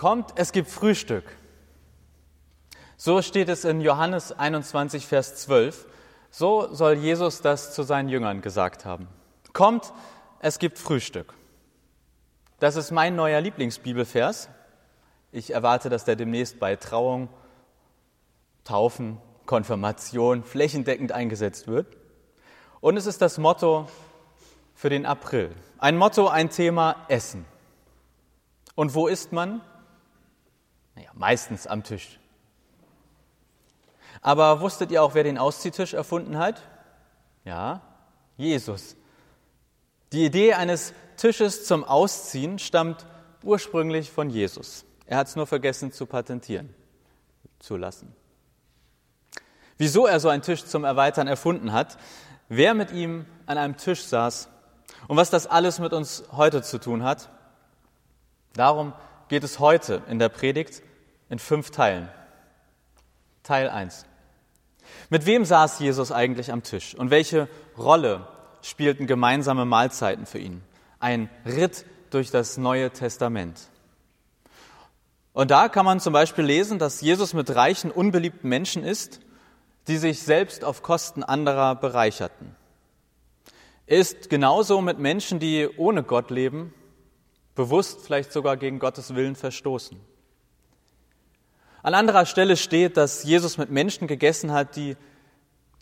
Kommt, es gibt Frühstück. So steht es in Johannes 21, Vers 12. So soll Jesus das zu seinen Jüngern gesagt haben. Kommt, es gibt Frühstück. Das ist mein neuer Lieblingsbibelvers. Ich erwarte, dass der demnächst bei Trauung, Taufen, Konfirmation flächendeckend eingesetzt wird. Und es ist das Motto für den April. Ein Motto, ein Thema Essen. Und wo isst man? Naja, meistens am Tisch. Aber wusstet ihr auch, wer den Ausziehtisch erfunden hat? Ja, Jesus. Die Idee eines Tisches zum Ausziehen stammt ursprünglich von Jesus. Er hat es nur vergessen zu patentieren, zu lassen. Wieso er so einen Tisch zum Erweitern erfunden hat, wer mit ihm an einem Tisch saß und was das alles mit uns heute zu tun hat, darum geht es heute in der Predigt in fünf Teilen. Teil 1. Mit wem saß Jesus eigentlich am Tisch und welche Rolle spielten gemeinsame Mahlzeiten für ihn? Ein Ritt durch das Neue Testament. Und da kann man zum Beispiel lesen, dass Jesus mit reichen, unbeliebten Menschen ist, die sich selbst auf Kosten anderer bereicherten. Er ist genauso mit Menschen, die ohne Gott leben, bewusst vielleicht sogar gegen Gottes Willen verstoßen. An anderer Stelle steht, dass Jesus mit Menschen gegessen hat, die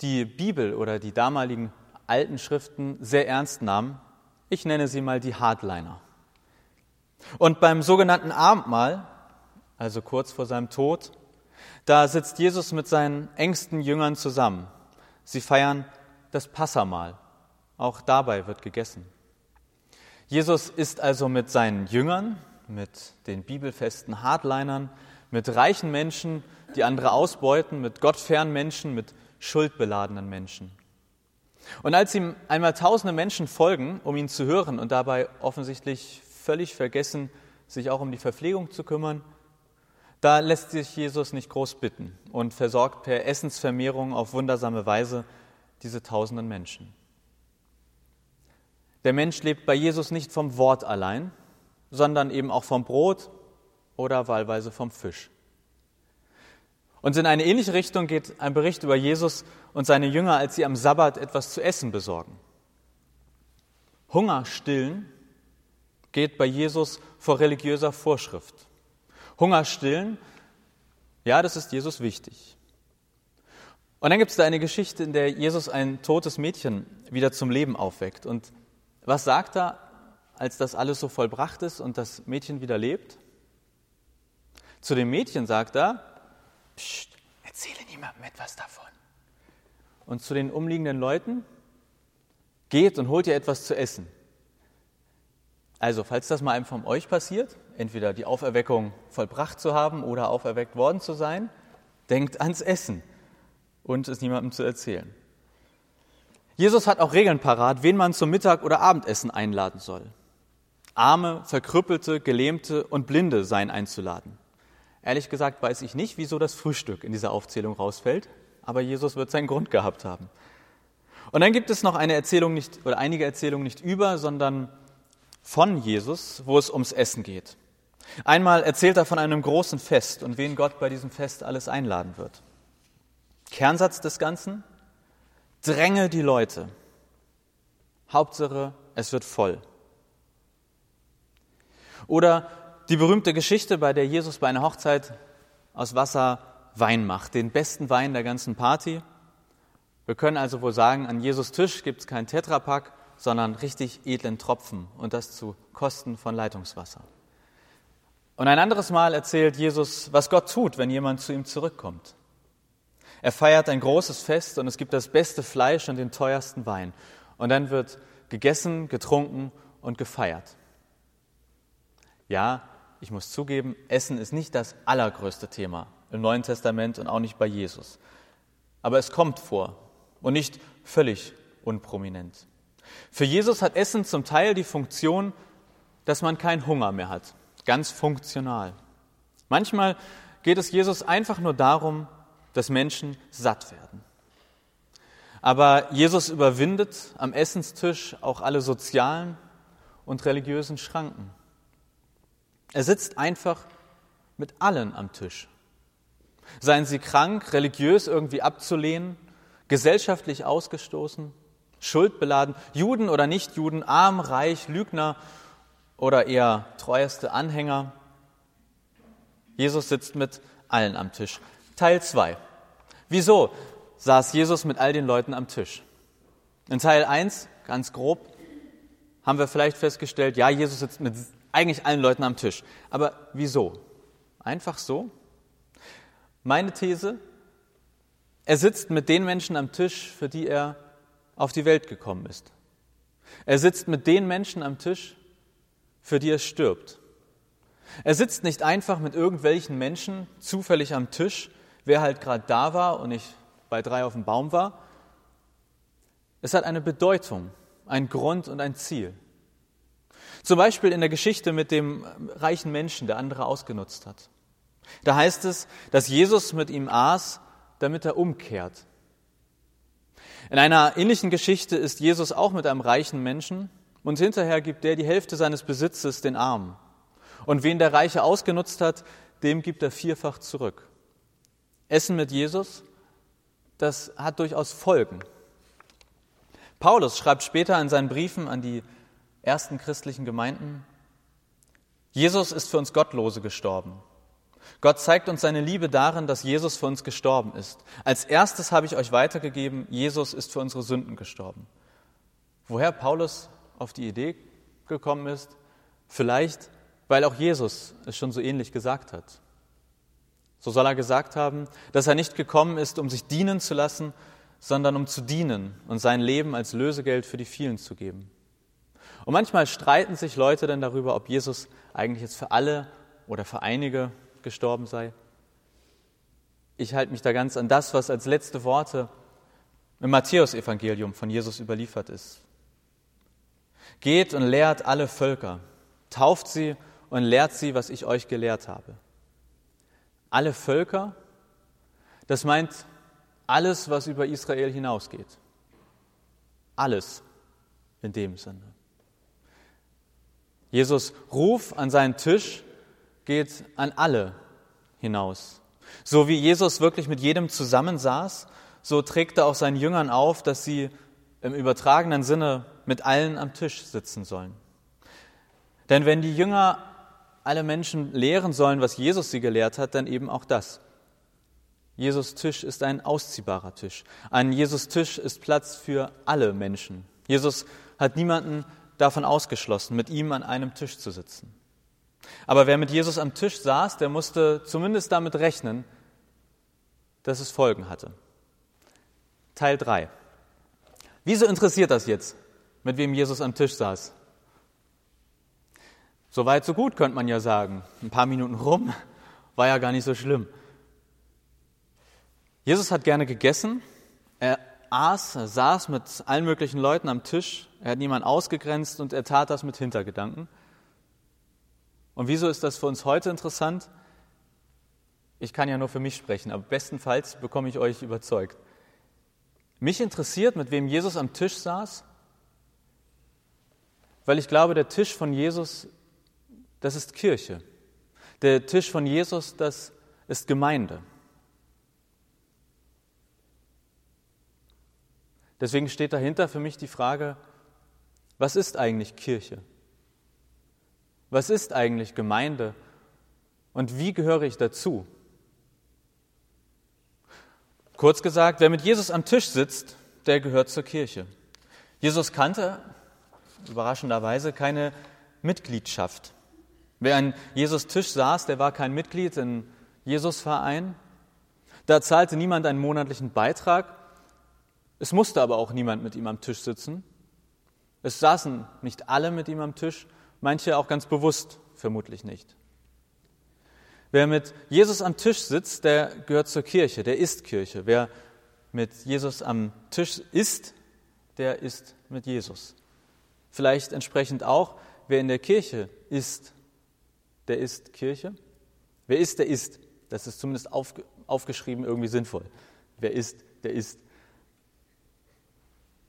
die Bibel oder die damaligen alten Schriften sehr ernst nahmen. Ich nenne sie mal die Hardliner. Und beim sogenannten Abendmahl, also kurz vor seinem Tod, da sitzt Jesus mit seinen engsten Jüngern zusammen. Sie feiern das Passamahl. Auch dabei wird gegessen. Jesus ist also mit seinen Jüngern, mit den bibelfesten Hardlinern, mit reichen Menschen, die andere ausbeuten, mit gottfernen Menschen, mit schuldbeladenen Menschen. Und als ihm einmal tausende Menschen folgen, um ihn zu hören und dabei offensichtlich völlig vergessen, sich auch um die Verpflegung zu kümmern, da lässt sich Jesus nicht groß bitten und versorgt per Essensvermehrung auf wundersame Weise diese tausenden Menschen. Der Mensch lebt bei Jesus nicht vom Wort allein, sondern eben auch vom Brot oder wahlweise vom Fisch. Und in eine ähnliche Richtung geht ein Bericht über Jesus und seine Jünger, als sie am Sabbat etwas zu essen besorgen. Hunger stillen geht bei Jesus vor religiöser Vorschrift. Hunger stillen, ja, das ist Jesus wichtig. Und dann gibt es da eine Geschichte, in der Jesus ein totes Mädchen wieder zum Leben aufweckt. Und was sagt er, als das alles so vollbracht ist und das Mädchen wieder lebt? Zu dem Mädchen sagt er, Psst, erzähle niemandem etwas davon. Und zu den umliegenden Leuten, geht und holt ihr etwas zu essen. Also, falls das mal einem von euch passiert, entweder die Auferweckung vollbracht zu haben oder auferweckt worden zu sein, denkt ans Essen und es niemandem zu erzählen. Jesus hat auch Regeln parat, wen man zum Mittag- oder Abendessen einladen soll. Arme, Verkrüppelte, Gelähmte und Blinde seien einzuladen. Ehrlich gesagt weiß ich nicht, wieso das Frühstück in dieser Aufzählung rausfällt, aber Jesus wird seinen Grund gehabt haben. Und dann gibt es noch eine Erzählung nicht, oder einige Erzählungen nicht über, sondern von Jesus, wo es ums Essen geht. Einmal erzählt er von einem großen Fest und wen Gott bei diesem Fest alles einladen wird. Kernsatz des Ganzen? Dränge die Leute. Hauptsache, es wird voll. Oder die berühmte Geschichte, bei der Jesus bei einer Hochzeit aus Wasser Wein macht, den besten Wein der ganzen Party. Wir können also wohl sagen, an Jesus Tisch gibt es keinen Tetrapack, sondern richtig edlen Tropfen und das zu Kosten von Leitungswasser. Und ein anderes Mal erzählt Jesus, was Gott tut, wenn jemand zu ihm zurückkommt. Er feiert ein großes Fest und es gibt das beste Fleisch und den teuersten Wein. Und dann wird gegessen, getrunken und gefeiert. Ja, ich muss zugeben, Essen ist nicht das allergrößte Thema im Neuen Testament und auch nicht bei Jesus. Aber es kommt vor und nicht völlig unprominent. Für Jesus hat Essen zum Teil die Funktion, dass man keinen Hunger mehr hat. Ganz funktional. Manchmal geht es Jesus einfach nur darum, dass Menschen satt werden. Aber Jesus überwindet am Essenstisch auch alle sozialen und religiösen Schranken. Er sitzt einfach mit allen am Tisch. Seien sie krank, religiös irgendwie abzulehnen, gesellschaftlich ausgestoßen, schuldbeladen, Juden oder Nichtjuden, arm, reich, Lügner oder eher treueste Anhänger. Jesus sitzt mit allen am Tisch. Teil 2. Wieso saß Jesus mit all den Leuten am Tisch? In Teil 1, ganz grob, haben wir vielleicht festgestellt, ja, Jesus sitzt mit eigentlich allen Leuten am Tisch. Aber wieso? Einfach so? Meine These, er sitzt mit den Menschen am Tisch, für die er auf die Welt gekommen ist. Er sitzt mit den Menschen am Tisch, für die er stirbt. Er sitzt nicht einfach mit irgendwelchen Menschen zufällig am Tisch, wer halt gerade da war und nicht bei drei auf dem Baum war. Es hat eine Bedeutung, ein Grund und ein Ziel. Zum Beispiel in der Geschichte mit dem reichen Menschen, der andere ausgenutzt hat. Da heißt es, dass Jesus mit ihm aß, damit er umkehrt. In einer ähnlichen Geschichte ist Jesus auch mit einem reichen Menschen und hinterher gibt er die Hälfte seines Besitzes den Armen. Und wen der Reiche ausgenutzt hat, dem gibt er vierfach zurück. Essen mit Jesus, das hat durchaus Folgen. Paulus schreibt später in seinen Briefen an die ersten christlichen Gemeinden, Jesus ist für uns Gottlose gestorben. Gott zeigt uns seine Liebe darin, dass Jesus für uns gestorben ist. Als erstes habe ich euch weitergegeben, Jesus ist für unsere Sünden gestorben. Woher Paulus auf die Idee gekommen ist? Vielleicht, weil auch Jesus es schon so ähnlich gesagt hat. So soll er gesagt haben, dass er nicht gekommen ist, um sich dienen zu lassen, sondern um zu dienen und sein Leben als Lösegeld für die vielen zu geben. Und manchmal streiten sich Leute dann darüber, ob Jesus eigentlich jetzt für alle oder für einige gestorben sei. Ich halte mich da ganz an das, was als letzte Worte im Matthäusevangelium von Jesus überliefert ist. Geht und lehrt alle Völker, tauft sie und lehrt sie, was ich euch gelehrt habe. Alle Völker, das meint alles, was über Israel hinausgeht. Alles in dem Sinne. Jesus Ruf an seinen Tisch geht an alle hinaus. So wie Jesus wirklich mit jedem zusammensaß, so trägt er auch seinen Jüngern auf, dass sie im übertragenen Sinne mit allen am Tisch sitzen sollen. Denn wenn die Jünger alle Menschen lehren sollen, was Jesus sie gelehrt hat, dann eben auch das. Jesus Tisch ist ein ausziehbarer Tisch. Ein Jesus Tisch ist Platz für alle Menschen. Jesus hat niemanden davon ausgeschlossen, mit ihm an einem Tisch zu sitzen. Aber wer mit Jesus am Tisch saß, der musste zumindest damit rechnen, dass es Folgen hatte. Teil 3. Wieso interessiert das jetzt, mit wem Jesus am Tisch saß? So weit, so gut, könnte man ja sagen. Ein paar Minuten rum, war ja gar nicht so schlimm. Jesus hat gerne gegessen. Er aß, er saß mit allen möglichen Leuten am Tisch. Er hat niemanden ausgegrenzt und er tat das mit Hintergedanken. Und wieso ist das für uns heute interessant? Ich kann ja nur für mich sprechen, aber bestenfalls bekomme ich euch überzeugt. Mich interessiert, mit wem Jesus am Tisch saß, weil ich glaube, der Tisch von Jesus, das ist Kirche. Der Tisch von Jesus, das ist Gemeinde. Deswegen steht dahinter für mich die Frage, was ist eigentlich Kirche? Was ist eigentlich Gemeinde und wie gehöre ich dazu? Kurz gesagt, wer mit Jesus am Tisch sitzt, der gehört zur Kirche. Jesus kannte überraschenderweise keine Mitgliedschaft. Wer an Jesus Tisch saß, der war kein Mitglied in Jesus Verein. Da zahlte niemand einen monatlichen Beitrag. Es musste aber auch niemand mit ihm am Tisch sitzen. Es saßen nicht alle mit ihm am Tisch, manche auch ganz bewusst vermutlich nicht. Wer mit Jesus am Tisch sitzt, der gehört zur Kirche, der ist Kirche. Wer mit Jesus am Tisch ist, der ist mit Jesus. Vielleicht entsprechend auch, wer in der Kirche ist, der ist Kirche. Wer ist, der ist. Das ist zumindest aufgeschrieben irgendwie sinnvoll. Wer ist, der ist.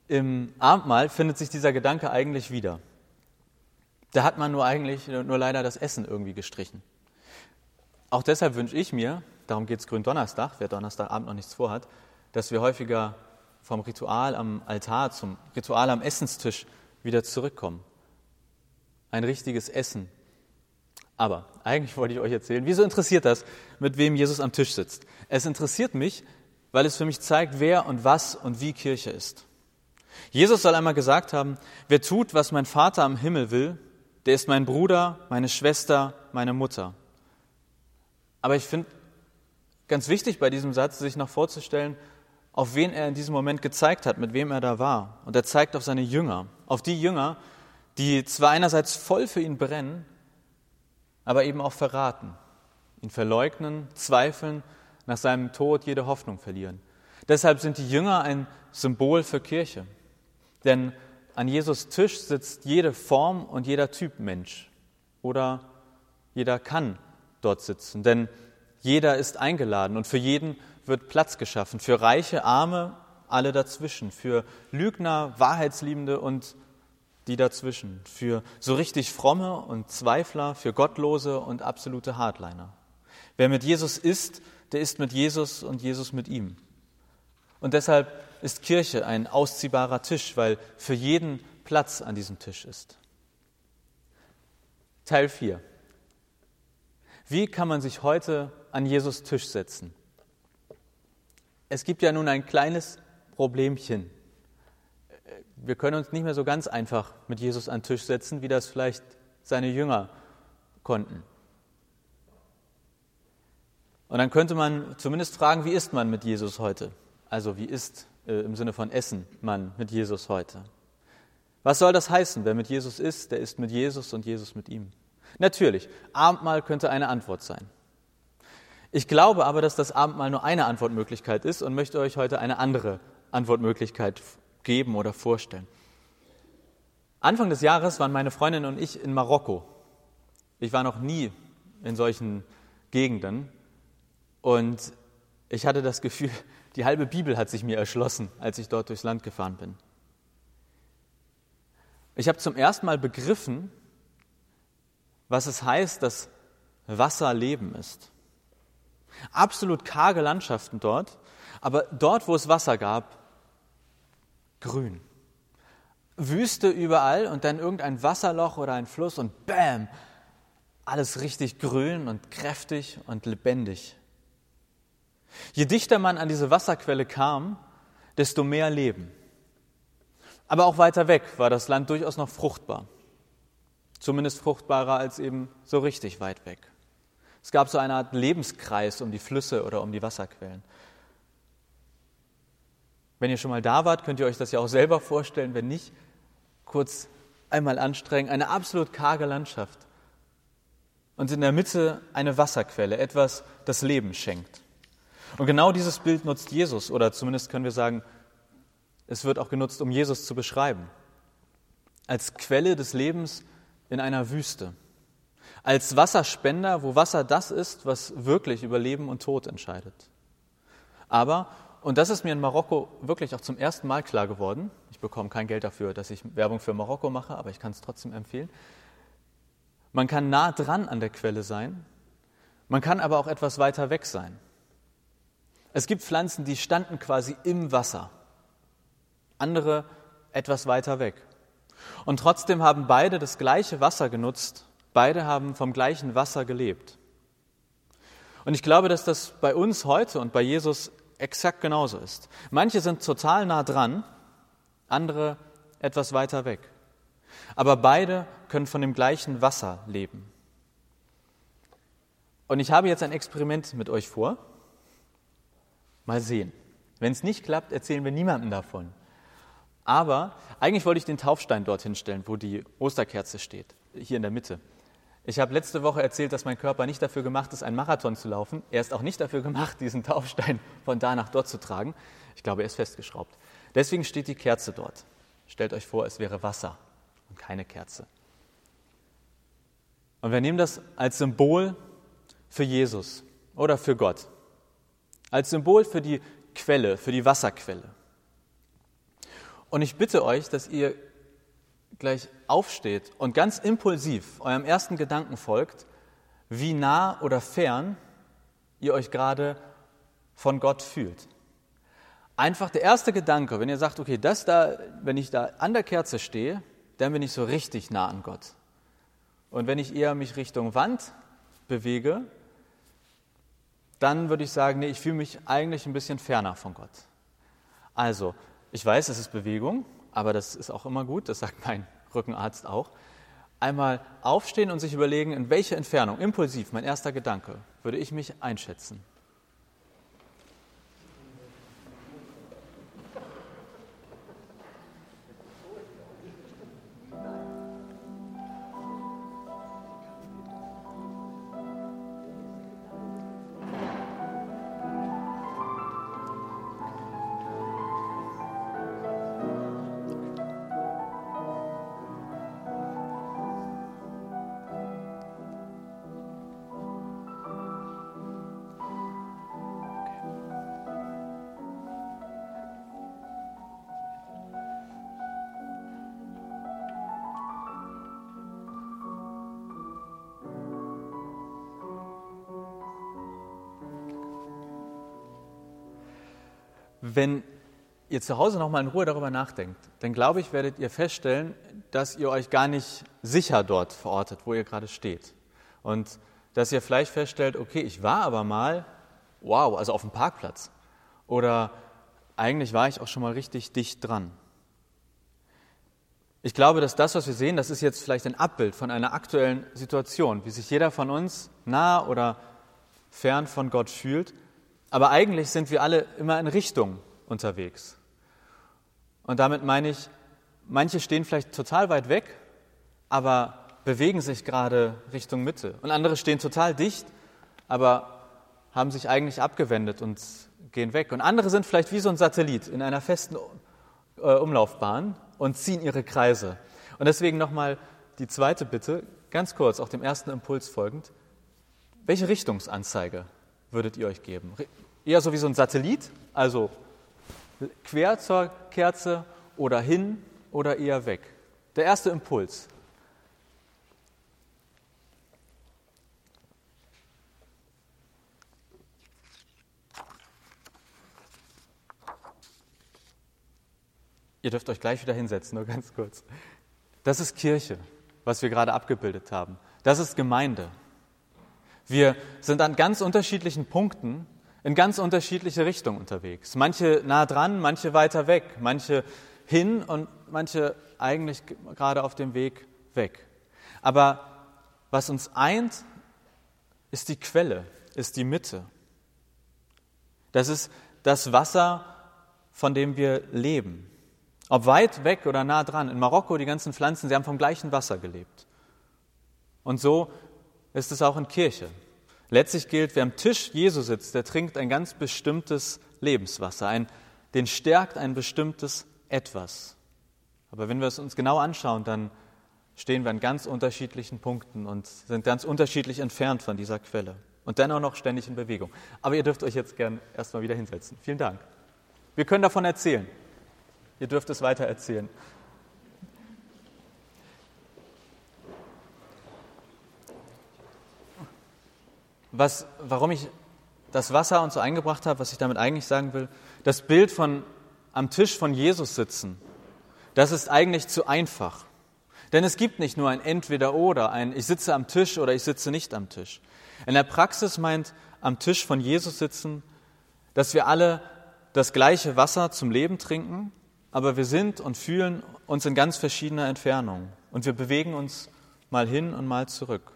Im Abendmahl findet sich dieser Gedanke eigentlich wieder. Da hat man nur eigentlich nur leider das Essen irgendwie gestrichen. Auch deshalb wünsche ich mir, darum geht es Gründonnerstag, wer Donnerstagabend noch nichts vorhat, dass wir häufiger vom Ritual am Altar zum Ritual am Essenstisch wieder zurückkommen. Ein richtiges Essen. Aber eigentlich wollte ich euch erzählen, wieso interessiert das, mit wem Jesus am Tisch sitzt? Es interessiert mich, weil es für mich zeigt, wer und was und wie Kirche ist. Jesus soll einmal gesagt haben, wer tut, was mein Vater am Himmel will, der ist mein Bruder, meine Schwester, meine Mutter. Aber ich finde ganz wichtig bei diesem Satz, sich noch vorzustellen, auf wen er in diesem Moment gezeigt hat, mit wem er da war. Und er zeigt auf seine Jünger, auf die Jünger, die zwar einerseits voll für ihn brennen, aber eben auch verraten, ihn verleugnen, zweifeln, nach seinem Tod jede Hoffnung verlieren. Deshalb sind die Jünger ein Symbol für Kirche. Denn an Jesus Tisch sitzt jede Form und jeder Typ Mensch. Oder jeder kann dort sitzen. Denn jeder ist eingeladen und für jeden wird Platz geschaffen. Für reiche, arme, alle dazwischen. Für Lügner, Wahrheitsliebende und die dazwischen. Für so richtig fromme und Zweifler, für Gottlose und absolute Hardliner. Wer mit Jesus ist, der ist mit Jesus und Jesus mit ihm. Und deshalb ist Kirche ein ausziehbarer Tisch, weil für jeden Platz an diesem Tisch ist. Teil 4. Wie kann man sich heute an Jesus Tisch setzen? Es gibt ja nun ein kleines Problemchen. Wir können uns nicht mehr so ganz einfach mit Jesus an Tisch setzen, wie das vielleicht seine Jünger konnten. Und dann könnte man zumindest fragen, wie ist man mit Jesus heute? Also wie ist äh, im Sinne von Essen man mit Jesus heute? Was soll das heißen? Wer mit Jesus ist, der ist mit Jesus und Jesus mit ihm. Natürlich, Abendmahl könnte eine Antwort sein. Ich glaube aber, dass das Abendmahl nur eine Antwortmöglichkeit ist und möchte euch heute eine andere Antwortmöglichkeit geben oder vorstellen. Anfang des Jahres waren meine Freundin und ich in Marokko. Ich war noch nie in solchen Gegenden und ich hatte das Gefühl, die halbe Bibel hat sich mir erschlossen, als ich dort durchs Land gefahren bin. Ich habe zum ersten Mal begriffen, was es heißt, dass Wasser Leben ist. Absolut karge Landschaften dort, aber dort, wo es Wasser gab, grün. Wüste überall und dann irgendein Wasserloch oder ein Fluss und bam, alles richtig grün und kräftig und lebendig. Je dichter man an diese Wasserquelle kam, desto mehr Leben. Aber auch weiter weg war das Land durchaus noch fruchtbar. Zumindest fruchtbarer als eben so richtig weit weg. Es gab so eine Art Lebenskreis um die Flüsse oder um die Wasserquellen. Wenn ihr schon mal da wart, könnt ihr euch das ja auch selber vorstellen. Wenn nicht, kurz einmal anstrengen. Eine absolut karge Landschaft. Und in der Mitte eine Wasserquelle, etwas, das Leben schenkt. Und genau dieses Bild nutzt Jesus, oder zumindest können wir sagen, es wird auch genutzt, um Jesus zu beschreiben. Als Quelle des Lebens in einer Wüste. Als Wasserspender, wo Wasser das ist, was wirklich über Leben und Tod entscheidet. Aber, und das ist mir in Marokko wirklich auch zum ersten Mal klar geworden, ich bekomme kein Geld dafür, dass ich Werbung für Marokko mache, aber ich kann es trotzdem empfehlen, man kann nah dran an der Quelle sein, man kann aber auch etwas weiter weg sein. Es gibt Pflanzen, die standen quasi im Wasser, andere etwas weiter weg. Und trotzdem haben beide das gleiche Wasser genutzt, beide haben vom gleichen Wasser gelebt. Und ich glaube, dass das bei uns heute und bei Jesus exakt genauso ist. Manche sind total nah dran, andere etwas weiter weg. Aber beide können von dem gleichen Wasser leben. Und ich habe jetzt ein Experiment mit euch vor. Mal sehen. Wenn es nicht klappt, erzählen wir niemandem davon. Aber eigentlich wollte ich den Taufstein dorthin stellen, wo die Osterkerze steht, hier in der Mitte. Ich habe letzte Woche erzählt, dass mein Körper nicht dafür gemacht ist, einen Marathon zu laufen. Er ist auch nicht dafür gemacht, diesen Taufstein von da nach dort zu tragen. Ich glaube, er ist festgeschraubt. Deswegen steht die Kerze dort. Stellt euch vor, es wäre Wasser und keine Kerze. Und wir nehmen das als Symbol für Jesus oder für Gott als Symbol für die Quelle, für die Wasserquelle. Und ich bitte euch, dass ihr gleich aufsteht und ganz impulsiv eurem ersten Gedanken folgt, wie nah oder fern ihr euch gerade von Gott fühlt. Einfach der erste Gedanke, wenn ihr sagt, okay, das da, wenn ich da an der Kerze stehe, dann bin ich so richtig nah an Gott. Und wenn ich eher mich Richtung Wand bewege, dann würde ich sagen, nee, ich fühle mich eigentlich ein bisschen ferner von Gott. Also, ich weiß, es ist Bewegung, aber das ist auch immer gut, das sagt mein Rückenarzt auch. Einmal aufstehen und sich überlegen, in welche Entfernung, impulsiv, mein erster Gedanke, würde ich mich einschätzen. Wenn ihr zu Hause nochmal in Ruhe darüber nachdenkt, dann glaube ich, werdet ihr feststellen, dass ihr euch gar nicht sicher dort verortet, wo ihr gerade steht. Und dass ihr vielleicht feststellt, okay, ich war aber mal, wow, also auf dem Parkplatz. Oder eigentlich war ich auch schon mal richtig dicht dran. Ich glaube, dass das, was wir sehen, das ist jetzt vielleicht ein Abbild von einer aktuellen Situation, wie sich jeder von uns nah oder fern von Gott fühlt. Aber eigentlich sind wir alle immer in Richtung unterwegs. Und damit meine ich, manche stehen vielleicht total weit weg, aber bewegen sich gerade Richtung Mitte. Und andere stehen total dicht, aber haben sich eigentlich abgewendet und gehen weg. Und andere sind vielleicht wie so ein Satellit in einer festen äh, Umlaufbahn und ziehen ihre Kreise. Und deswegen nochmal die zweite Bitte, ganz kurz, auch dem ersten Impuls folgend. Welche Richtungsanzeige würdet ihr euch geben? Eher so wie so ein Satellit, also quer zur Kerze oder hin oder eher weg. Der erste Impuls. Ihr dürft euch gleich wieder hinsetzen, nur ganz kurz. Das ist Kirche, was wir gerade abgebildet haben. Das ist Gemeinde. Wir sind an ganz unterschiedlichen Punkten in ganz unterschiedliche Richtungen unterwegs. Manche nah dran, manche weiter weg, manche hin und manche eigentlich gerade auf dem Weg weg. Aber was uns eint, ist die Quelle, ist die Mitte. Das ist das Wasser, von dem wir leben. Ob weit weg oder nah dran. In Marokko, die ganzen Pflanzen, sie haben vom gleichen Wasser gelebt. Und so ist es auch in Kirche. Letztlich gilt, wer am Tisch Jesu sitzt, der trinkt ein ganz bestimmtes Lebenswasser, ein, den stärkt ein bestimmtes Etwas. Aber wenn wir es uns genau anschauen, dann stehen wir an ganz unterschiedlichen Punkten und sind ganz unterschiedlich entfernt von dieser Quelle und dennoch noch ständig in Bewegung. Aber ihr dürft euch jetzt gern erstmal wieder hinsetzen. Vielen Dank. Wir können davon erzählen. Ihr dürft es weiter erzählen. Was, warum ich das Wasser und so eingebracht habe, was ich damit eigentlich sagen will, das Bild von am Tisch von Jesus sitzen, das ist eigentlich zu einfach. Denn es gibt nicht nur ein Entweder-Oder, ein Ich sitze am Tisch oder ich sitze nicht am Tisch. In der Praxis meint am Tisch von Jesus sitzen, dass wir alle das gleiche Wasser zum Leben trinken, aber wir sind und fühlen uns in ganz verschiedener Entfernung und wir bewegen uns mal hin und mal zurück.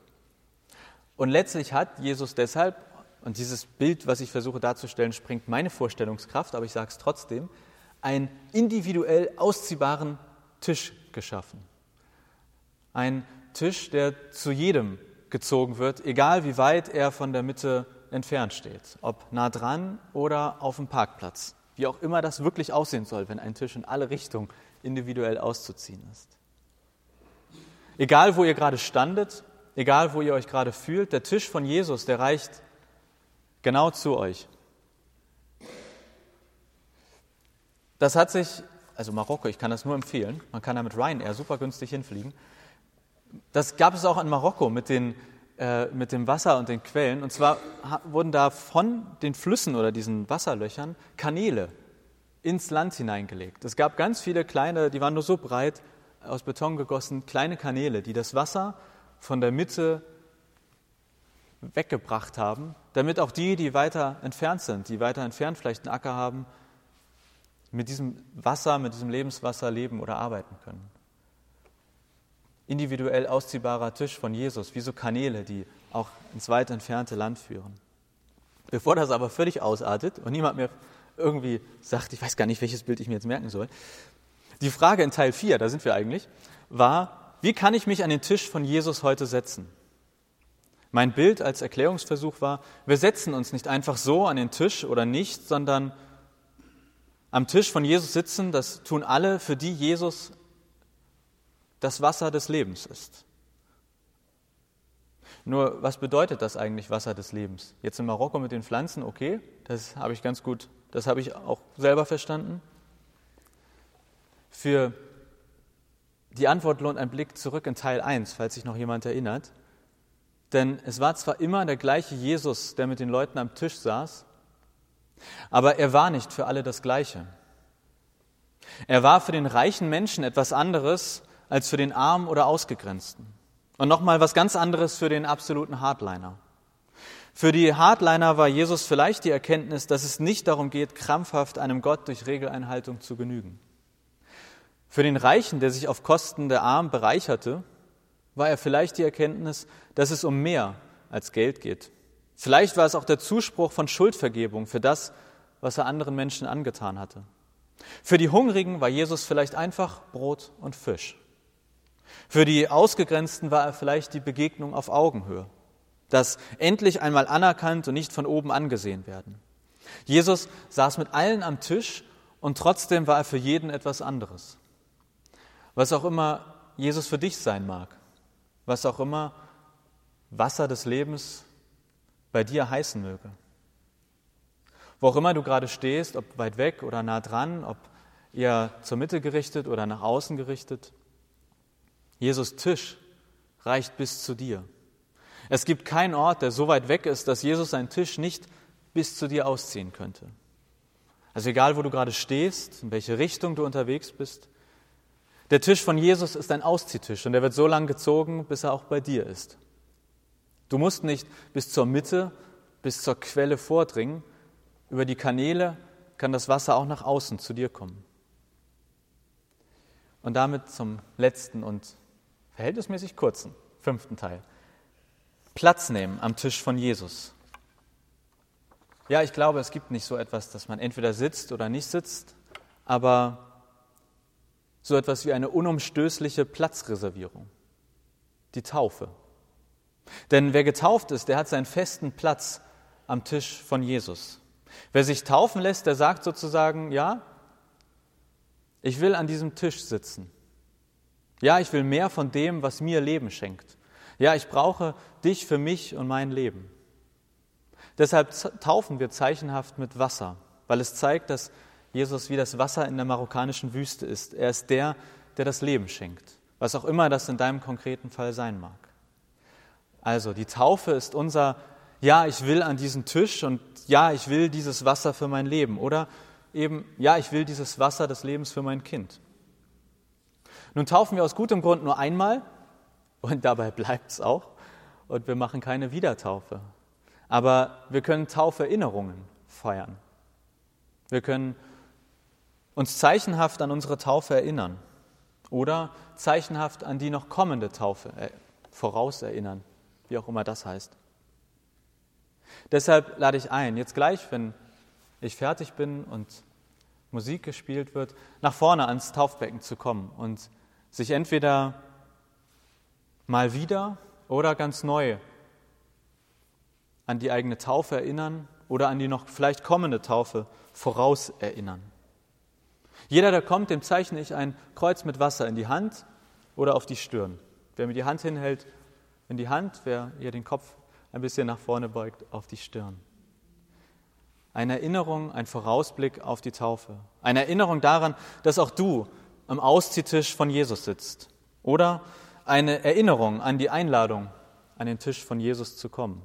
Und letztlich hat Jesus deshalb, und dieses Bild, was ich versuche darzustellen, springt meine Vorstellungskraft, aber ich sage es trotzdem, einen individuell ausziehbaren Tisch geschaffen. Ein Tisch, der zu jedem gezogen wird, egal wie weit er von der Mitte entfernt steht, ob nah dran oder auf dem Parkplatz, wie auch immer das wirklich aussehen soll, wenn ein Tisch in alle Richtungen individuell auszuziehen ist. Egal, wo ihr gerade standet egal wo ihr euch gerade fühlt, der Tisch von Jesus, der reicht genau zu euch. Das hat sich, also Marokko, ich kann das nur empfehlen, man kann da mit Ryanair super günstig hinfliegen. Das gab es auch in Marokko mit den äh, mit dem Wasser und den Quellen. Und zwar wurden da von den Flüssen oder diesen Wasserlöchern Kanäle ins Land hineingelegt. Es gab ganz viele kleine, die waren nur so breit, aus Beton gegossen, kleine Kanäle, die das Wasser von der Mitte weggebracht haben, damit auch die, die weiter entfernt sind, die weiter entfernt vielleicht einen Acker haben, mit diesem Wasser, mit diesem Lebenswasser leben oder arbeiten können. Individuell ausziehbarer Tisch von Jesus, wie so Kanäle, die auch ins weit entfernte Land führen. Bevor das aber völlig ausartet und niemand mehr irgendwie sagt, ich weiß gar nicht, welches Bild ich mir jetzt merken soll. Die Frage in Teil 4, da sind wir eigentlich, war, wie kann ich mich an den Tisch von Jesus heute setzen? Mein Bild als Erklärungsversuch war, wir setzen uns nicht einfach so an den Tisch oder nicht, sondern am Tisch von Jesus sitzen, das tun alle, für die Jesus das Wasser des Lebens ist. Nur, was bedeutet das eigentlich Wasser des Lebens? Jetzt in Marokko mit den Pflanzen, okay, das habe ich ganz gut, das habe ich auch selber verstanden. Für die Antwort lohnt ein Blick zurück in Teil 1, falls sich noch jemand erinnert. Denn es war zwar immer der gleiche Jesus, der mit den Leuten am Tisch saß, aber er war nicht für alle das Gleiche. Er war für den reichen Menschen etwas anderes als für den Armen oder Ausgegrenzten. Und nochmal was ganz anderes für den absoluten Hardliner. Für die Hardliner war Jesus vielleicht die Erkenntnis, dass es nicht darum geht, krampfhaft einem Gott durch Regeleinhaltung zu genügen. Für den Reichen, der sich auf Kosten der Armen bereicherte, war er vielleicht die Erkenntnis, dass es um mehr als Geld geht. Vielleicht war es auch der Zuspruch von Schuldvergebung für das, was er anderen Menschen angetan hatte. Für die Hungrigen war Jesus vielleicht einfach Brot und Fisch. Für die Ausgegrenzten war er vielleicht die Begegnung auf Augenhöhe, das endlich einmal anerkannt und nicht von oben angesehen werden. Jesus saß mit allen am Tisch und trotzdem war er für jeden etwas anderes. Was auch immer Jesus für dich sein mag, was auch immer Wasser des Lebens bei dir heißen möge. Wo auch immer du gerade stehst, ob weit weg oder nah dran, ob eher zur Mitte gerichtet oder nach außen gerichtet, Jesus Tisch reicht bis zu dir. Es gibt keinen Ort, der so weit weg ist, dass Jesus seinen Tisch nicht bis zu dir ausziehen könnte. Also egal, wo du gerade stehst, in welche Richtung du unterwegs bist, der Tisch von Jesus ist ein Ausziehtisch und er wird so lange gezogen, bis er auch bei dir ist. Du musst nicht bis zur Mitte, bis zur Quelle vordringen. Über die Kanäle kann das Wasser auch nach außen zu dir kommen. Und damit zum letzten und verhältnismäßig kurzen, fünften Teil. Platz nehmen am Tisch von Jesus. Ja, ich glaube, es gibt nicht so etwas, dass man entweder sitzt oder nicht sitzt, aber so etwas wie eine unumstößliche Platzreservierung, die Taufe. Denn wer getauft ist, der hat seinen festen Platz am Tisch von Jesus. Wer sich taufen lässt, der sagt sozusagen, ja, ich will an diesem Tisch sitzen. Ja, ich will mehr von dem, was mir Leben schenkt. Ja, ich brauche dich für mich und mein Leben. Deshalb taufen wir zeichenhaft mit Wasser, weil es zeigt, dass Jesus wie das Wasser in der marokkanischen Wüste ist. Er ist der, der das Leben schenkt, was auch immer das in deinem konkreten Fall sein mag. Also die Taufe ist unser, ja, ich will an diesen Tisch und ja, ich will dieses Wasser für mein Leben oder eben, ja, ich will dieses Wasser des Lebens für mein Kind. Nun taufen wir aus gutem Grund nur einmal und dabei bleibt es auch und wir machen keine Wiedertaufe. Aber wir können Tauferinnerungen feiern. Wir können uns zeichenhaft an unsere Taufe erinnern oder zeichenhaft an die noch kommende Taufe äh, vorauserinnern, wie auch immer das heißt. Deshalb lade ich ein, jetzt gleich, wenn ich fertig bin und Musik gespielt wird, nach vorne ans Taufbecken zu kommen und sich entweder mal wieder oder ganz neu an die eigene Taufe erinnern oder an die noch vielleicht kommende Taufe vorauserinnern. Jeder, der kommt, dem zeichne ich ein Kreuz mit Wasser in die Hand oder auf die Stirn. Wer mir die Hand hinhält, in die Hand, wer ihr den Kopf ein bisschen nach vorne beugt, auf die Stirn. Eine Erinnerung, ein Vorausblick auf die Taufe. Eine Erinnerung daran, dass auch du am Ausziehtisch von Jesus sitzt. Oder eine Erinnerung an die Einladung, an den Tisch von Jesus zu kommen.